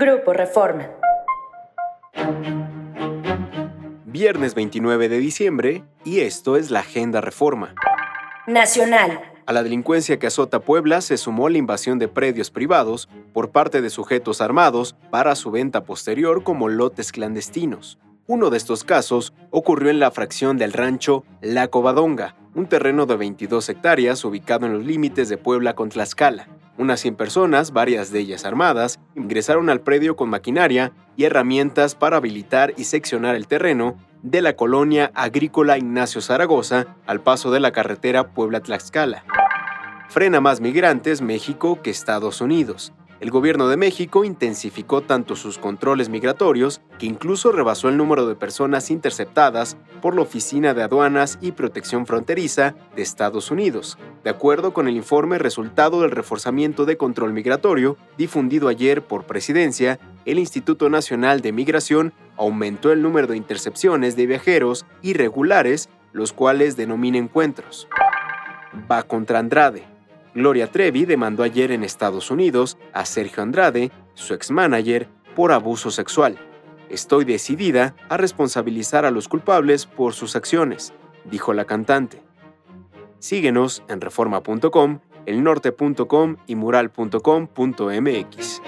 Grupo Reforma. Viernes 29 de diciembre y esto es la Agenda Reforma. Nacional. A la delincuencia que azota Puebla se sumó la invasión de predios privados por parte de sujetos armados para su venta posterior como lotes clandestinos. Uno de estos casos ocurrió en la fracción del rancho La Covadonga, un terreno de 22 hectáreas ubicado en los límites de Puebla con Tlaxcala. Unas 100 personas, varias de ellas armadas, ingresaron al predio con maquinaria y herramientas para habilitar y seccionar el terreno de la colonia agrícola Ignacio Zaragoza al paso de la carretera Puebla-Tlaxcala. Frena más migrantes México que Estados Unidos. El gobierno de México intensificó tanto sus controles migratorios que incluso rebasó el número de personas interceptadas por la Oficina de Aduanas y Protección Fronteriza de Estados Unidos, de acuerdo con el informe resultado del reforzamiento de control migratorio difundido ayer por Presidencia, el Instituto Nacional de Migración aumentó el número de intercepciones de viajeros irregulares, los cuales denomina encuentros. Va contra Andrade. Gloria Trevi demandó ayer en Estados Unidos a Sergio Andrade, su ex-manager, por abuso sexual. Estoy decidida a responsabilizar a los culpables por sus acciones, dijo la cantante. Síguenos en reforma.com, elnorte.com y mural.com.mx.